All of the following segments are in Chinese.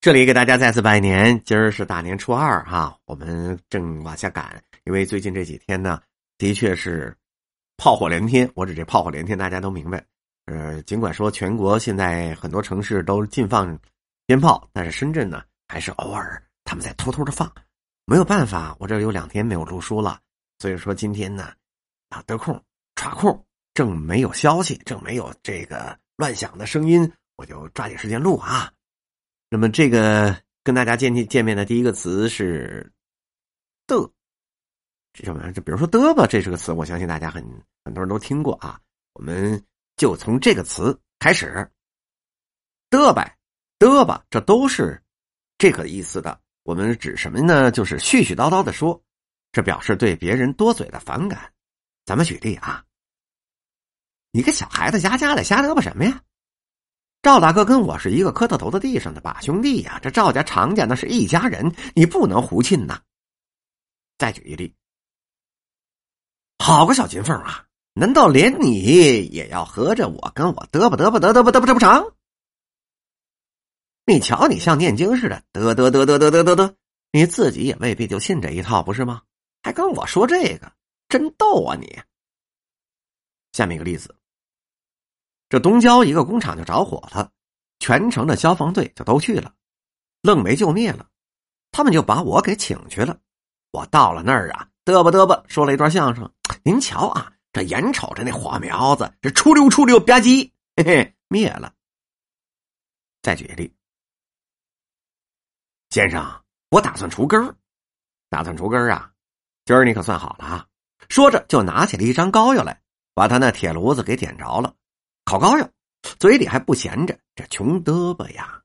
这里给大家再次拜年，今儿是大年初二哈，我们正往下赶，因为最近这几天呢，的确是炮火连天。我指这炮火连天，大家都明白。呃，尽管说全国现在很多城市都禁放鞭炮，但是深圳呢，还是偶尔他们在偷偷的放。没有办法，我这有两天没有录书了，所以说今天呢，啊得空抓空，正没有消息，正没有这个乱响的声音，我就抓紧时间录啊。那么，这个跟大家见见见面的第一个词是“的”，这什么？就比如说“的吧”，这是个词，我相信大家很很多人都听过啊。我们就从这个词开始，“的呗，的吧”，这都是这个意思的。我们指什么呢？就是絮絮叨叨的说，这表示对别人多嘴的反感。咱们举例啊，你个小孩子家家的瞎嘚吧什么呀？赵大哥跟我是一个磕到头的地上的把兄弟呀，这赵家常家那是一家人，你不能胡沁呐。再举一例，好个小金凤啊，难道连你也要合着我跟我嘚吧嘚吧嘚嘚吧嘚吧这不成？你瞧你像念经似的嘚嘚嘚嘚嘚嘚嘚嘚，你自己也未必就信这一套，不是吗？还跟我说这个，真逗啊你！下面一个例子。这东郊一个工厂就着火了，全城的消防队就都去了，愣没救灭了，他们就把我给请去了。我到了那儿啊，嘚吧嘚吧说了一段相声。您瞧啊，这眼瞅着那火苗子，这出溜出溜吧唧，嘿嘿，灭了。再举例，先生，我打算除根儿，打算除根儿啊，今儿你可算好了啊！说着就拿起了一张膏药来，把他那铁炉子给点着了。烤膏药，嘴里还不闲着，这穷嘚吧呀。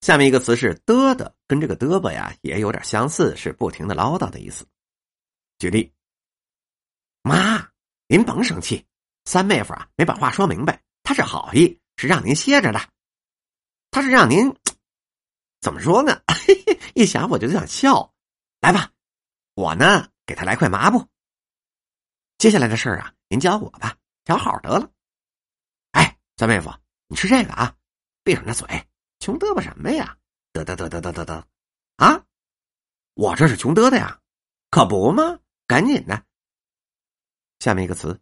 下面一个词是嘚的，跟这个嘚吧呀也有点相似，是不停的唠叨的意思。举例，妈，您甭生气，三妹夫啊没把话说明白，他是好意，是让您歇着的，他是让您怎么说呢？一想我就想笑。来吧，我呢给他来块抹布。接下来的事儿啊，您教我吧。调好得了，三妹夫，你吃这个啊，闭上那嘴，穷嘚吧什么呀？嘚嘚嘚嘚嘚嘚嘚，啊，我这是穷嘚的呀，可不吗？赶紧的。下面一个词，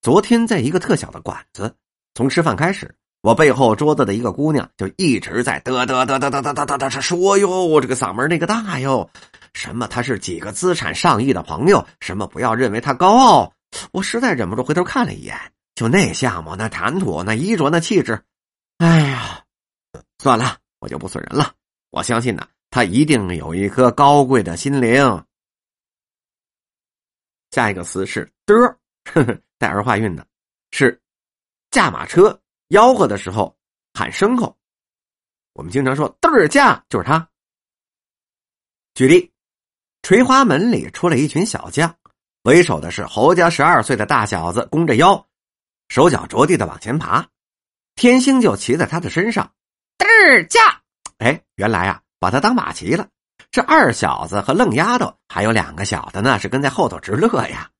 昨天在一个特小的馆子，从吃饭开始，我背后桌子的一个姑娘就一直在嘚嘚嘚嘚嘚嘚嘚嘚说哟，这个嗓门那个大哟，什么他是几个资产上亿的朋友，什么不要认为他高傲。我实在忍不住回头看了一眼，就那相貌、那谈吐、那衣着、那气质，哎呀，算了，我就不损人了。我相信呢，他一定有一颗高贵的心灵。下一个词是的，带儿化韵的，是驾马车吆喝的时候喊牲口。我们经常说嘚儿驾，就是他。举例，垂花门里出来一群小将。为首的是侯家十二岁的大小子，弓着腰，手脚着地的往前爬。天星就骑在他的身上，嘚儿驾！哎，原来啊，把他当马骑了。这二小子和愣丫头，还有两个小的呢，是跟在后头直乐呀。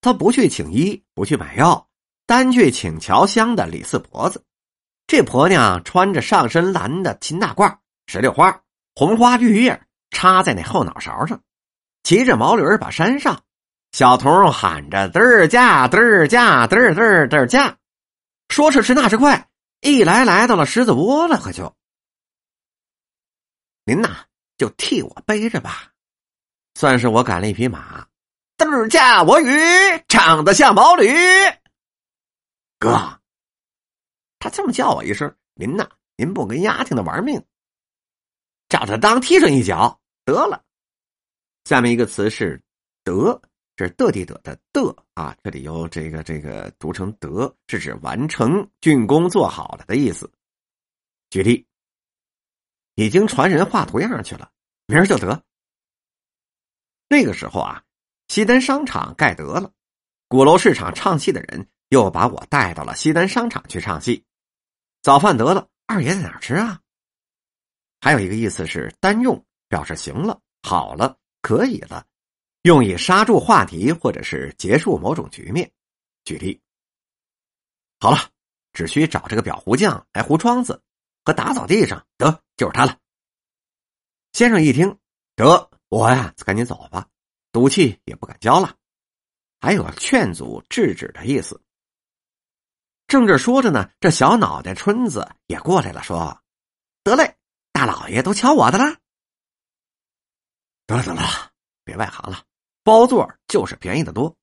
他不去请医，不去买药，单去请乔香的李四婆子。这婆娘穿着上身蓝的秦大褂，石榴花、红花绿叶插在那后脑勺上。骑着毛驴把山上，小童喊着嘚儿驾嘚儿驾嘚儿嘚儿嘚儿驾，说时迟那时快，一来来到了狮子窝了，可就。您呐就替我背着吧，算是我赶了一匹马，嘚儿驾我与长得像毛驴，哥，他这么叫我一声，您呐您不跟丫挺的玩命，照他当踢上一脚得了。下面一个词是“得”，这是得地得的“得”啊，这里有这个这个读成“得”，是指完成竣工做好了的意思。举例，已经传人画图样去了，明儿就得。那个时候啊，西单商场盖得了，鼓楼市场唱戏的人又把我带到了西单商场去唱戏。早饭得了，二爷在哪吃啊？还有一个意思是单用，表示行了，好了。可以了，用以刹住话题或者是结束某种局面。举例，好了，只需找这个裱糊匠来糊窗子和打扫地上，得就是他了。先生一听，得我呀，赶紧走吧，赌气也不敢交了，还有劝阻制止的意思。正这说着呢，这小脑袋春子也过来了，说：“得嘞，大老爷都瞧我的了。得了得了，别外行了，包座就是便宜的多。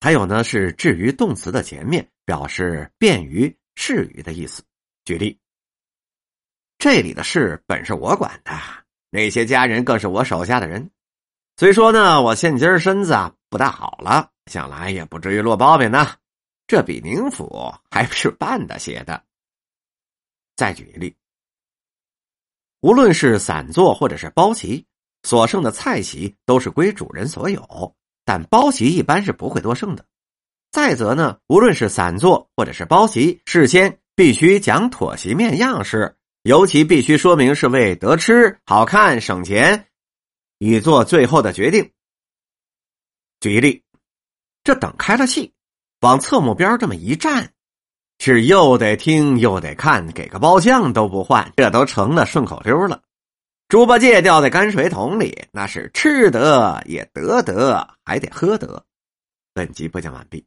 还有呢，是置于动词的前面，表示便于、适于的意思。举例，这里的事本是我管的，那些家人更是我手下的人。虽说呢，我现今身子啊不大好了，想来也不至于落包饼呢。”这比宁府还是办得些的。再举一例，无论是散座或者是包席，所剩的菜席都是归主人所有，但包席一般是不会多剩的。再则呢，无论是散座或者是包席，事先必须讲妥席面样式，尤其必须说明是为得吃、好看、省钱，以做最后的决定。举例，这等开了戏。往侧幕边这么一站，是又得听又得看，给个包厢都不换，这都成了顺口溜了。猪八戒掉在泔水桶里，那是吃得也得得，还得喝得。本集播讲完毕。